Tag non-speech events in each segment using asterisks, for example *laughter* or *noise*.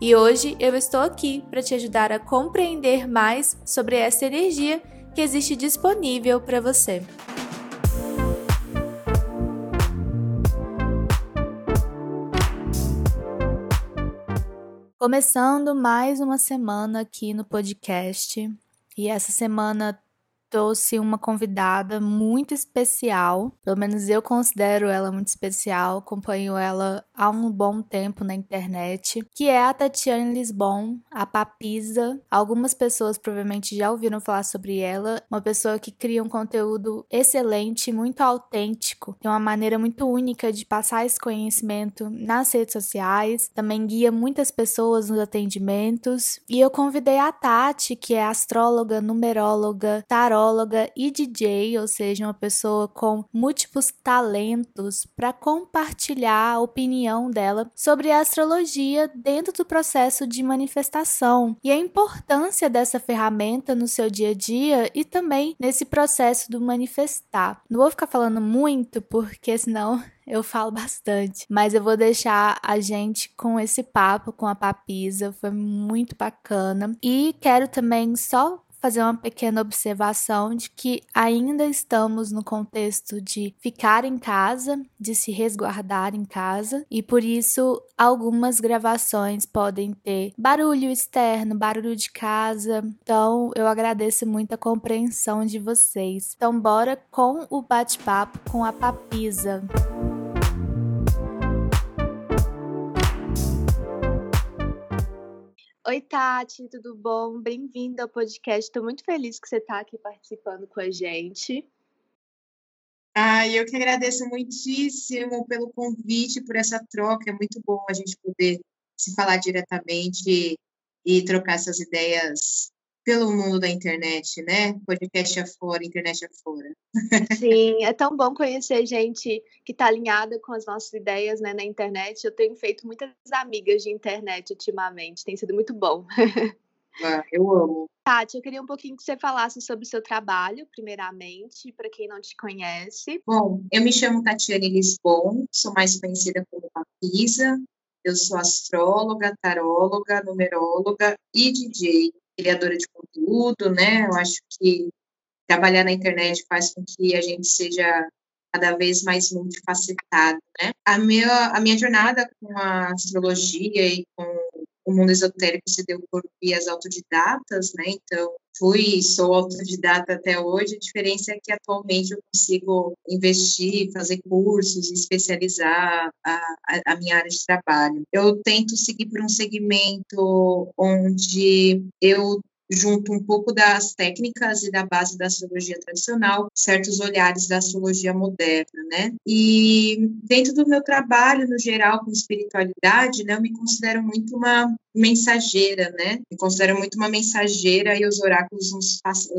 E hoje eu estou aqui para te ajudar a compreender mais sobre essa energia que existe disponível para você. Começando mais uma semana aqui no podcast, e essa semana trouxe uma convidada muito especial. Pelo menos eu considero ela muito especial. Acompanho ela há um bom tempo na internet, que é a Tatiane Lisbon, a Papisa. Algumas pessoas provavelmente já ouviram falar sobre ela. Uma pessoa que cria um conteúdo excelente, muito autêntico, tem uma maneira muito única de passar esse conhecimento nas redes sociais. Também guia muitas pessoas nos atendimentos. E eu convidei a Tati, que é astróloga, numeróloga, tarot psicóloga e DJ, ou seja, uma pessoa com múltiplos talentos, para compartilhar a opinião dela sobre a astrologia dentro do processo de manifestação e a importância dessa ferramenta no seu dia a dia e também nesse processo do manifestar. Não vou ficar falando muito, porque senão *laughs* eu falo bastante, mas eu vou deixar a gente com esse papo com a Papisa, foi muito bacana. E quero também só fazer uma pequena observação de que ainda estamos no contexto de ficar em casa, de se resguardar em casa, e por isso algumas gravações podem ter barulho externo, barulho de casa. Então, eu agradeço muito a compreensão de vocês. Então, bora com o bate-papo com a Papisa. Oi, Tati, tudo bom? Bem-vinda ao podcast. Estou muito feliz que você está aqui participando com a gente. Ah, eu que agradeço muitíssimo pelo convite, por essa troca. É muito bom a gente poder se falar diretamente e trocar essas ideias pelo mundo da internet, né? Podcast afora, internet afora. Sim, é tão bom conhecer gente que está alinhada com as nossas ideias né, na internet. Eu tenho feito muitas amigas de internet ultimamente, tem sido muito bom. Ah, eu amo. Tati, eu queria um pouquinho que você falasse sobre o seu trabalho, primeiramente, para quem não te conhece. Bom, eu me chamo Tatiane Lisbon, sou mais conhecida como Papisa. Eu sou astróloga, taróloga, numeróloga e DJ criadora de conteúdo, né? Eu acho que trabalhar na internet faz com que a gente seja cada vez mais multifacetado, né? A minha, a minha jornada com a astrologia e com o mundo esotérico se deu por vias autodidatas, né? Então, fui e sou autodidata até hoje. A diferença é que atualmente eu consigo investir, fazer cursos, especializar a, a, a minha área de trabalho. Eu tento seguir por um segmento onde eu junto um pouco das técnicas e da base da astrologia tradicional, certos olhares da astrologia moderna, né? E dentro do meu trabalho, no geral, com espiritualidade, né, eu me considero muito uma mensageira, né? Me considero muito uma mensageira e os oráculos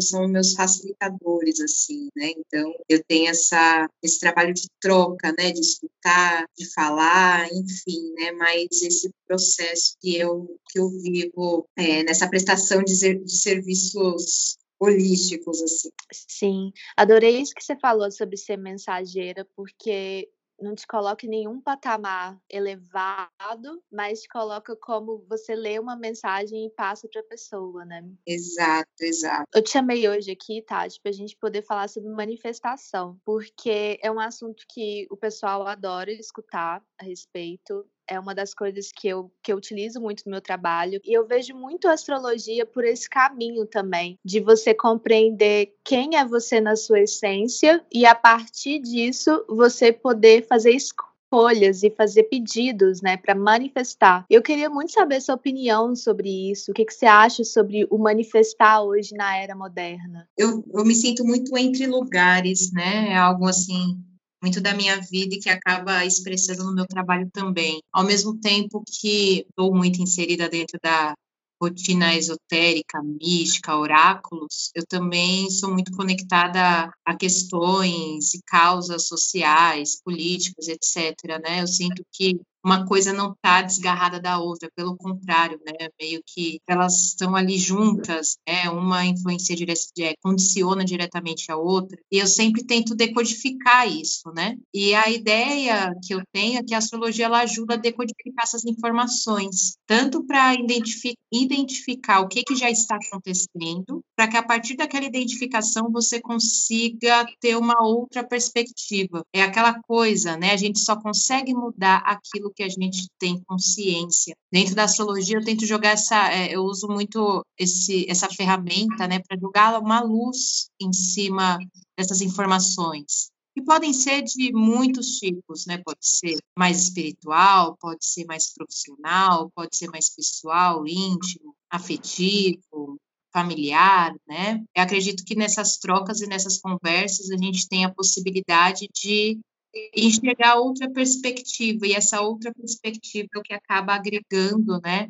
são meus facilitadores, assim, né? Então, eu tenho essa, esse trabalho de troca, né? De escutar, de falar, enfim, né? Mas esse processo que eu, que eu vivo é, nessa prestação de, de serviços holísticos, assim. Sim, adorei isso que você falou sobre ser mensageira, porque não te coloca em nenhum patamar elevado, mas te coloca como você lê uma mensagem e passa para a pessoa, né? Exato, exato. Eu te chamei hoje aqui, Tati, para a gente poder falar sobre manifestação, porque é um assunto que o pessoal adora escutar a respeito é uma das coisas que eu, que eu utilizo muito no meu trabalho. E eu vejo muito a astrologia por esse caminho também, de você compreender quem é você na sua essência e a partir disso você poder fazer escolhas e fazer pedidos, né, para manifestar. Eu queria muito saber sua opinião sobre isso. O que, que você acha sobre o manifestar hoje na era moderna? Eu, eu me sinto muito entre lugares, né? É algo assim muito da minha vida e que acaba expressando no meu trabalho também. Ao mesmo tempo que estou muito inserida dentro da rotina esotérica, mística, oráculos, eu também sou muito conectada a questões e causas sociais, políticas, etc. Né? Eu sinto que uma coisa não está desgarrada da outra, pelo contrário, né? Meio que elas estão ali juntas, né? Uma influencia dire é, condiciona diretamente a outra. E eu sempre tento decodificar isso, né? E a ideia que eu tenho é que a astrologia ela ajuda a decodificar essas informações, tanto para identific identificar o que, que já está acontecendo, para que a partir daquela identificação você consiga ter uma outra perspectiva. É aquela coisa, né? A gente só consegue mudar aquilo que a gente tem consciência. Dentro da astrologia, eu tento jogar essa, é, eu uso muito esse, essa ferramenta, né, para jogar uma luz em cima dessas informações. E podem ser de muitos tipos, né? Pode ser mais espiritual, pode ser mais profissional, pode ser mais pessoal, íntimo, afetivo, familiar, né? Eu acredito que nessas trocas e nessas conversas a gente tem a possibilidade de enxergar outra perspectiva, e essa outra perspectiva é o que acaba agregando, né,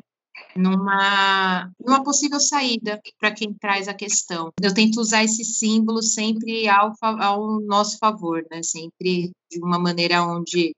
numa, numa possível saída para quem traz a questão. Eu tento usar esse símbolo sempre ao, ao nosso favor, né, sempre de uma maneira onde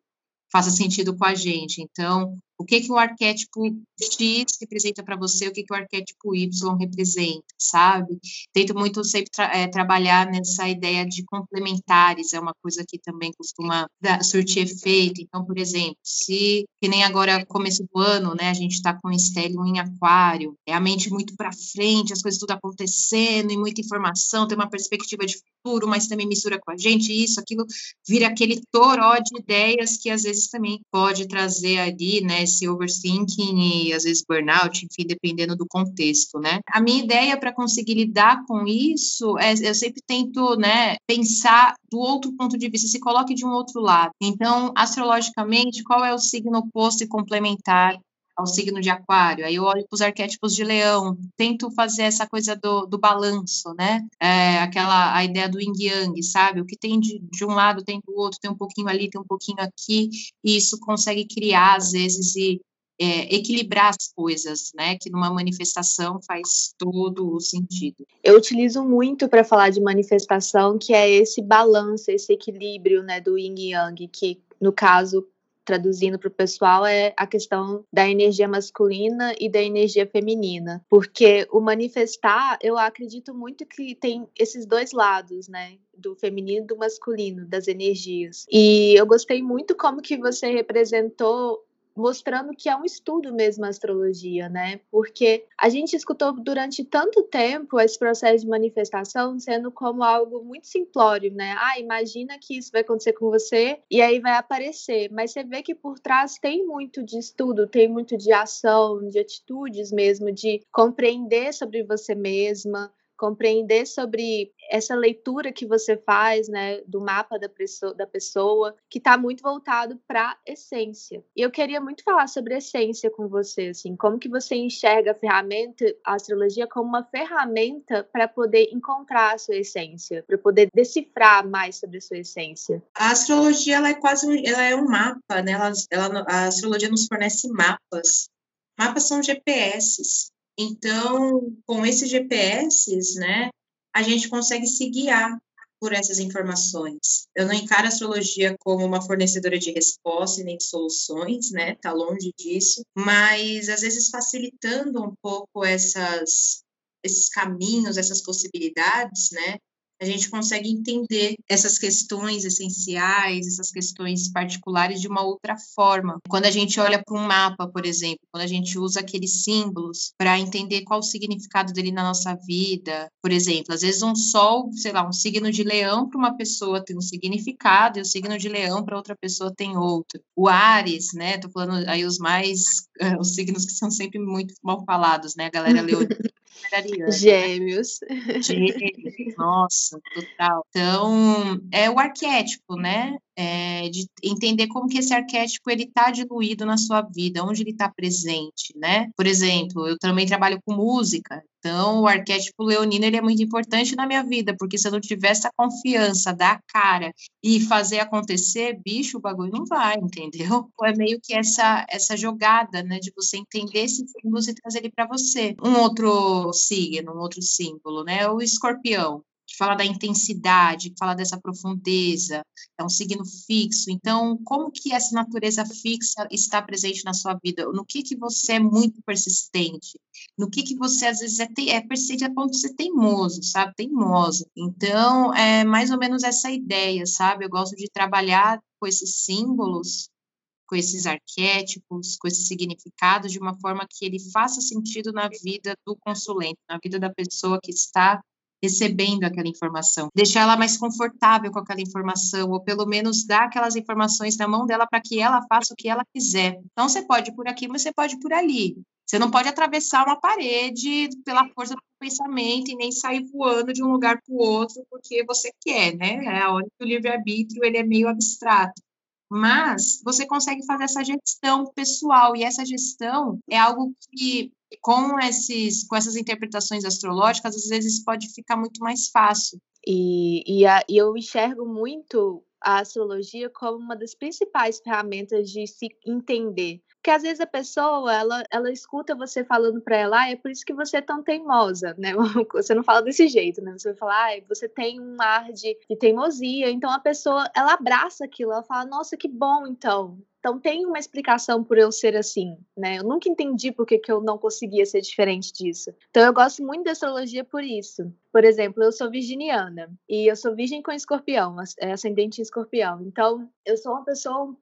faça sentido com a gente. Então, o que que o arquétipo X representa para você, o que que o arquétipo Y representa, sabe? Tento muito sempre tra é, trabalhar nessa ideia de complementares, é uma coisa que também costuma dar, surtir efeito. Então, por exemplo, se, que nem agora começo do ano, né, a gente está com estélio em aquário, é a mente muito para frente, as coisas tudo acontecendo, e muita informação, tem uma perspectiva de futuro, mas também mistura com a gente, isso, aquilo, vira aquele toró de ideias que às vezes também pode trazer ali, né, esse overthinking e às vezes burnout, enfim, dependendo do contexto, né? A minha ideia para conseguir lidar com isso é eu sempre tento, né, pensar do outro ponto de vista, se coloque de um outro lado. Então, astrologicamente, qual é o signo oposto e complementar ao signo de aquário, aí eu olho para os arquétipos de leão, tento fazer essa coisa do, do balanço, né? É, aquela a ideia do yin yang, sabe? O que tem de, de um lado tem do outro, tem um pouquinho ali, tem um pouquinho aqui, e isso consegue criar, às vezes, e é, equilibrar as coisas, né? Que numa manifestação faz todo o sentido. Eu utilizo muito para falar de manifestação, que é esse balanço, esse equilíbrio, né, do yin yang, que no caso traduzindo para o pessoal, é a questão da energia masculina e da energia feminina. Porque o manifestar, eu acredito muito que tem esses dois lados, né? Do feminino e do masculino, das energias. E eu gostei muito como que você representou mostrando que é um estudo mesmo a astrologia, né? Porque a gente escutou durante tanto tempo esse processo de manifestação sendo como algo muito simplório, né? Ah, imagina que isso vai acontecer com você e aí vai aparecer. Mas você vê que por trás tem muito de estudo, tem muito de ação, de atitudes mesmo, de compreender sobre você mesma, compreender sobre essa leitura que você faz, né, do mapa da pessoa, da pessoa que está muito voltado para essência. E eu queria muito falar sobre essência com você, assim, como que você enxerga a ferramenta, a astrologia como uma ferramenta para poder encontrar a sua essência, para poder decifrar mais sobre a sua essência. A astrologia ela é quase, um, ela é um mapa, né? Ela, ela, a astrologia nos fornece mapas. Mapas são GPS então, com esses GPS, né, a gente consegue se guiar por essas informações. Eu não encaro a astrologia como uma fornecedora de respostas nem de soluções, né? Tá longe disso, mas às vezes facilitando um pouco essas esses caminhos, essas possibilidades, né? A gente consegue entender essas questões essenciais, essas questões particulares de uma outra forma. Quando a gente olha para um mapa, por exemplo, quando a gente usa aqueles símbolos para entender qual o significado dele na nossa vida, por exemplo, às vezes um sol, sei lá, um signo de leão para uma pessoa tem um significado e o signo de leão para outra pessoa tem outro. O Ares, né? Tô falando aí os mais, uh, os signos que são sempre muito mal falados, né? A galera leonina. *laughs* Né? Gêmeos. Gêmeos, nossa, total. Então, é o arquétipo, né? É de entender como que esse arquétipo ele está diluído na sua vida, onde ele está presente, né? Por exemplo, eu também trabalho com música, então o arquétipo leonino ele é muito importante na minha vida, porque se eu não tiver essa confiança, dar cara e fazer acontecer, bicho, o bagulho não vai, entendeu? É meio que essa essa jogada, né, de você entender esse símbolo e trazer ele para você. Um outro signo, um outro símbolo, né? O escorpião que fala da intensidade, que fala dessa profundeza, é um signo fixo. Então, como que essa natureza fixa está presente na sua vida? No que que você é muito persistente? No que que você às vezes é, te, é persistente a ponto de ser teimoso, sabe? Teimoso. Então, é mais ou menos essa ideia, sabe? Eu gosto de trabalhar com esses símbolos com esses arquétipos, com esses significados, de uma forma que ele faça sentido na vida do consulente, na vida da pessoa que está recebendo aquela informação, deixar ela mais confortável com aquela informação, ou pelo menos dar aquelas informações na mão dela para que ela faça o que ela quiser. Então, você pode ir por aqui, mas você pode ir por ali. Você não pode atravessar uma parede pela força do pensamento e nem sair voando de um lugar para o outro porque você quer, né? É a hora que o livre-arbítrio ele é meio abstrato. Mas você consegue fazer essa gestão pessoal, e essa gestão é algo que com, esses, com essas interpretações astrológicas, às vezes pode ficar muito mais fácil. E, e, a, e eu enxergo muito a astrologia como uma das principais ferramentas de se entender. Porque às vezes a pessoa, ela, ela escuta você falando para ela, ah, é por isso que você é tão teimosa, né? *laughs* Você não fala desse jeito, né? Você vai falar, ah, você tem um ar de, de teimosia. Então a pessoa, ela abraça aquilo, ela fala, nossa, que bom então. Então tem uma explicação por eu ser assim, né? Eu nunca entendi por que, que eu não conseguia ser diferente disso. Então eu gosto muito da astrologia por isso. Por exemplo, eu sou virginiana e eu sou virgem com escorpião, é ascendente em escorpião. Então eu sou uma pessoa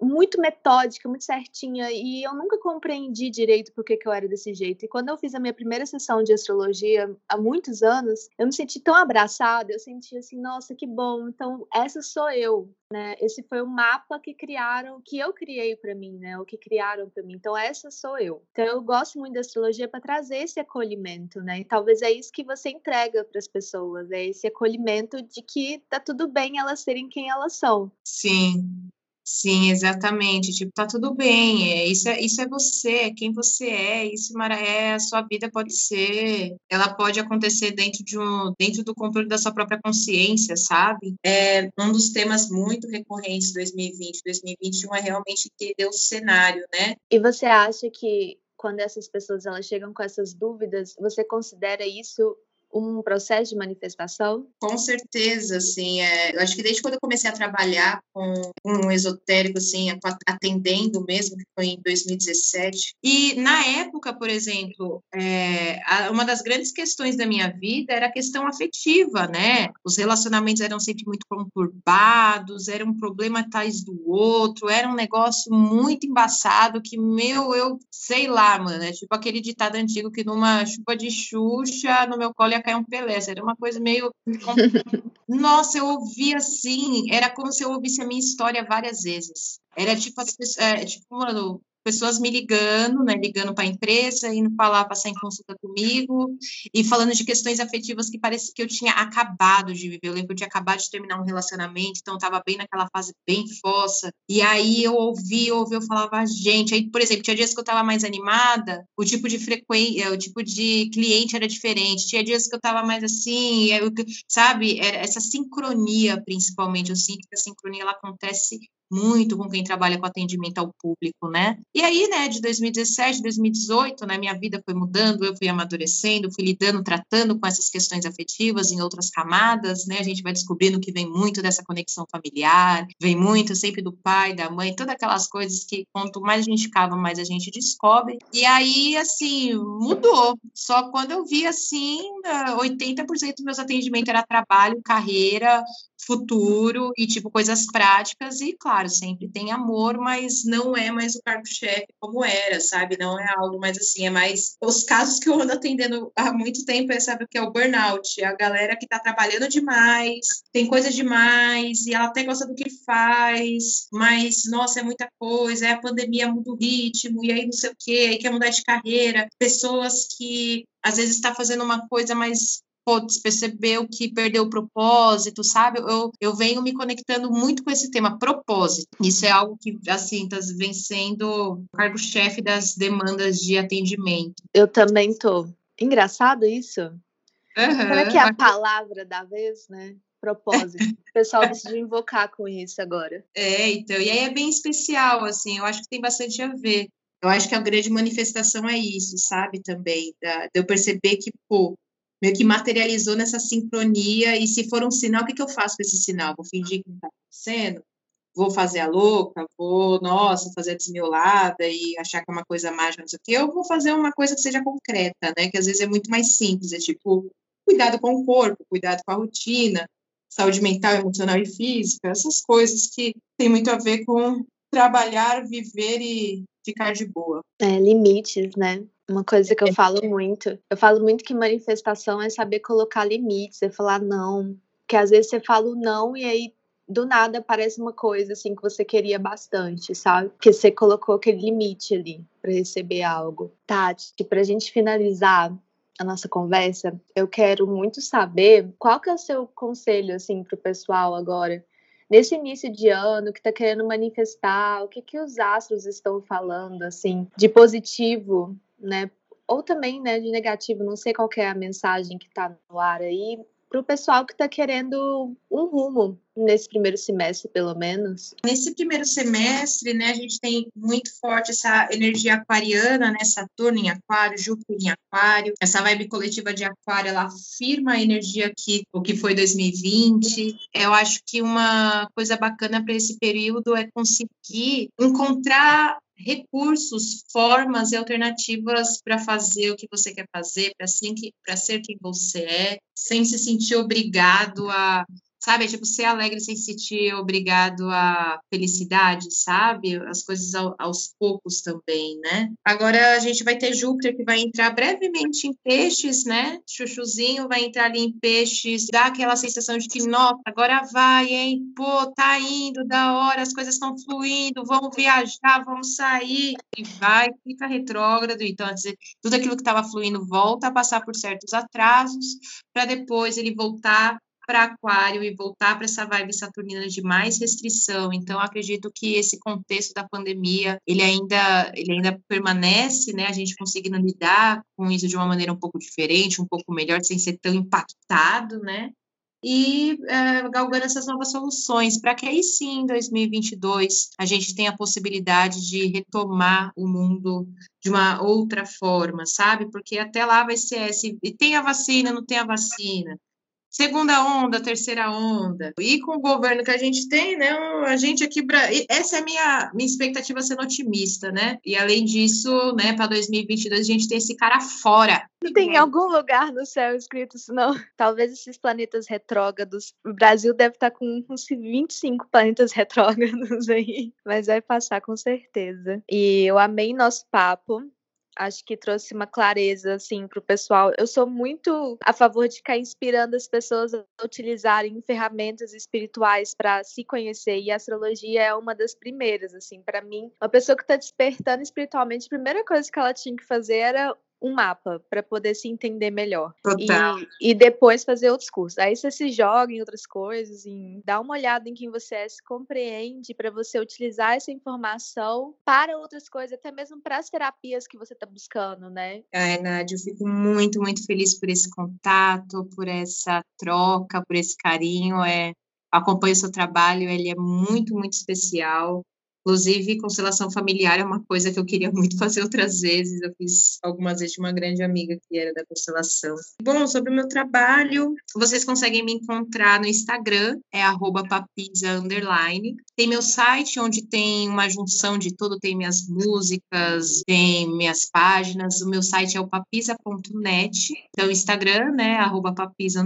muito metódica, muito certinha, e eu nunca compreendi direito por que, eu era desse jeito. E quando eu fiz a minha primeira sessão de astrologia há muitos anos, eu me senti tão abraçada, eu senti assim, nossa, que bom, então essa sou eu, né? Esse foi o mapa que criaram, que eu criei para mim, né? O que criaram para mim. Então essa sou eu. Então eu gosto muito da astrologia para trazer esse acolhimento, né? E talvez é isso que você entrega para as pessoas, é esse acolhimento de que tá tudo bem elas serem quem elas são. Sim. Sim, exatamente. Tipo, tá tudo bem. É, isso, é, isso é você, é quem você é. Isso é a sua vida pode ser. Ela pode acontecer dentro de um, dentro do controle da sua própria consciência, sabe? É um dos temas muito recorrentes 2020, 2021 é realmente entender o cenário, né? E você acha que quando essas pessoas elas chegam com essas dúvidas, você considera isso um processo de manifestação? Com certeza, assim, é, eu acho que desde quando eu comecei a trabalhar com um esotérico, assim, atendendo mesmo, que foi em 2017, e na época, por exemplo, é, uma das grandes questões da minha vida era a questão afetiva, né? Os relacionamentos eram sempre muito conturbados, era um problema atrás do outro, era um negócio muito embaçado que, meu, eu sei lá, mano, é tipo aquele ditado antigo que numa chuva de Xuxa, no meu colo ia cair um Pelé, era uma coisa meio. Nossa, eu ouvia assim, era como se eu ouvisse a minha história várias vezes. Era tipo, é, tipo mano, pessoas me ligando, né, ligando para a empresa, indo falar, passar em consulta comigo, e falando de questões afetivas que parece que eu tinha acabado de viver. Eu lembro que eu tinha acabado de terminar um relacionamento, então eu estava bem naquela fase bem fossa. E aí eu ouvi, ouvi, eu falava, gente, aí, por exemplo, tinha dias que eu estava mais animada, o tipo de frequência, o tipo de cliente era diferente. Tinha dias que eu estava mais assim, eu, sabe, era essa sincronia, principalmente. Eu sinto que a sincronia ela acontece muito com quem trabalha com atendimento ao público, né? E aí, né, de 2017, 2018, né, minha vida foi mudando, eu fui amadurecendo, fui lidando, tratando com essas questões afetivas em outras camadas, né? A gente vai descobrindo que vem muito dessa conexão familiar, vem muito sempre do pai, da mãe, todas aquelas coisas que quanto mais a gente cava, mais a gente descobre. E aí, assim, mudou. Só quando eu vi assim, 80% dos meus atendimentos era trabalho, carreira, futuro e tipo coisas práticas e claro sempre tem amor mas não é mais o cargo-chefe como era sabe? Não é algo mais assim é mais os casos que eu ando atendendo há muito tempo é sabe o que é o burnout? É a galera que está trabalhando demais tem coisa demais e ela até gosta do que faz mas nossa é muita coisa é a pandemia muda o ritmo e aí não sei o que aí quer mudar de carreira. Pessoas que às vezes está fazendo uma coisa mais putz, percebeu que perdeu o propósito, sabe? Eu, eu venho me conectando muito com esse tema, propósito. Isso é algo que, assim, tá, vem sendo o cargo-chefe das demandas de atendimento. Eu também tô. Engraçado isso. Uhum. Será que é a palavra da vez, né? propósito. O pessoal decidiu invocar com isso agora. É, então, e aí é bem especial, assim, eu acho que tem bastante a ver. Eu acho que a grande manifestação é isso, sabe, também, da, de eu perceber que, pô, meio que materializou nessa sincronia, e se for um sinal, o que, que eu faço com esse sinal? Vou fingir que não está acontecendo? Vou fazer a louca? Vou, nossa, fazer a desmiolada e achar que é uma coisa mágica, não sei o quê? Eu vou fazer uma coisa que seja concreta, né? Que às vezes é muito mais simples, é tipo, cuidado com o corpo, cuidado com a rotina, saúde mental, emocional e física, essas coisas que tem muito a ver com trabalhar, viver e ficar de boa. É, limites, né? Uma coisa que eu falo muito. Eu falo muito que manifestação é saber colocar limites, é falar não. Que às vezes você fala o não e aí do nada aparece uma coisa assim que você queria bastante, sabe? Que você colocou aquele limite ali para receber algo. Tati, pra gente finalizar a nossa conversa, eu quero muito saber qual que é o seu conselho assim pro pessoal agora nesse início de ano que está querendo manifestar, o que que os astros estão falando assim de positivo né? Ou também, né, de negativo, não sei qual é a mensagem que está no ar aí, para o pessoal que está querendo um rumo nesse primeiro semestre, pelo menos? Nesse primeiro semestre, né, a gente tem muito forte essa energia aquariana, né, Saturno em aquário, Júpiter em aquário, essa vibe coletiva de aquário, ela afirma a energia aqui, o que foi 2020. Eu acho que uma coisa bacana para esse período é conseguir encontrar recursos, formas e alternativas para fazer o que você quer fazer, para ser quem você é, sem se sentir obrigado a sabe? É tipo, ser alegre sem se sentir obrigado à felicidade, sabe? As coisas ao, aos poucos também, né? Agora a gente vai ter Júpiter que vai entrar brevemente em peixes, né? Chuchuzinho vai entrar ali em peixes, dá aquela sensação de que, nossa, agora vai, hein? Pô, tá indo, da hora, as coisas estão fluindo, vamos viajar, vamos sair. E vai, fica retrógrado. Então, tudo aquilo que estava fluindo volta a passar por certos atrasos, para depois ele voltar para Aquário e voltar para essa vibe saturnina de mais restrição. Então, acredito que esse contexto da pandemia, ele ainda, ele ainda permanece, né? A gente conseguindo lidar com isso de uma maneira um pouco diferente, um pouco melhor, sem ser tão impactado, né? E é, galgando essas novas soluções, para que aí sim, em 2022, a gente tenha a possibilidade de retomar o mundo de uma outra forma, sabe? Porque até lá vai ser esse, e tem a vacina, não tem a vacina, segunda onda, terceira onda. E com o governo que a gente tem, né, a gente aqui, essa é a minha, minha expectativa sendo otimista, né? E além disso, né, para 2022 a gente tem esse cara fora. Tem algum lugar no céu escrito não? *laughs* Talvez esses planetas retrógrados. O Brasil deve estar tá com uns 25 planetas retrógrados *laughs* aí, mas vai passar com certeza. E eu amei nosso papo acho que trouxe uma clareza assim para o pessoal. Eu sou muito a favor de ficar inspirando as pessoas a utilizarem ferramentas espirituais para se conhecer e a astrologia é uma das primeiras assim para mim. Uma pessoa que está despertando espiritualmente, a primeira coisa que ela tinha que fazer era um mapa para poder se entender melhor. Total. E, e, depois fazer outros cursos. Aí você se joga em outras coisas, em dá uma olhada em quem você é, se compreende para você utilizar essa informação para outras coisas, até mesmo para as terapias que você está buscando, né? É, Nádia, eu fico muito, muito feliz por esse contato, por essa troca, por esse carinho. É acompanho o seu trabalho, ele é muito, muito especial. Inclusive, constelação familiar é uma coisa que eu queria *laughs* muito fazer outras vezes. Eu fiz algumas vezes de uma grande amiga que era da constelação. Bom, sobre o meu trabalho, vocês conseguem me encontrar no Instagram, é papisa Tem meu site, onde tem uma junção de tudo, tem minhas músicas, tem minhas páginas. O meu site é o papisa.net. Então, Instagram, né, papisa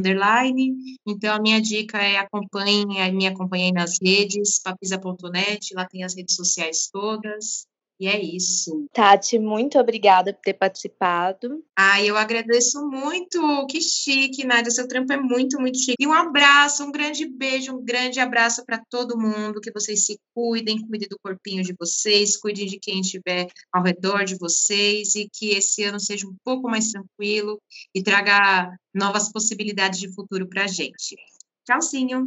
Então, a minha dica é acompanhe, me acompanhem nas redes, papisa.net, lá tem as redes redes sociais todas. E é isso. Tati, muito obrigada por ter participado. Ah, eu agradeço muito. Que chique, Nádia. Seu trampo é muito, muito chique. E um abraço, um grande beijo, um grande abraço para todo mundo. Que vocês se cuidem, cuidem do corpinho de vocês, cuidem de quem estiver ao redor de vocês e que esse ano seja um pouco mais tranquilo e traga novas possibilidades de futuro para a gente. Tchauzinho.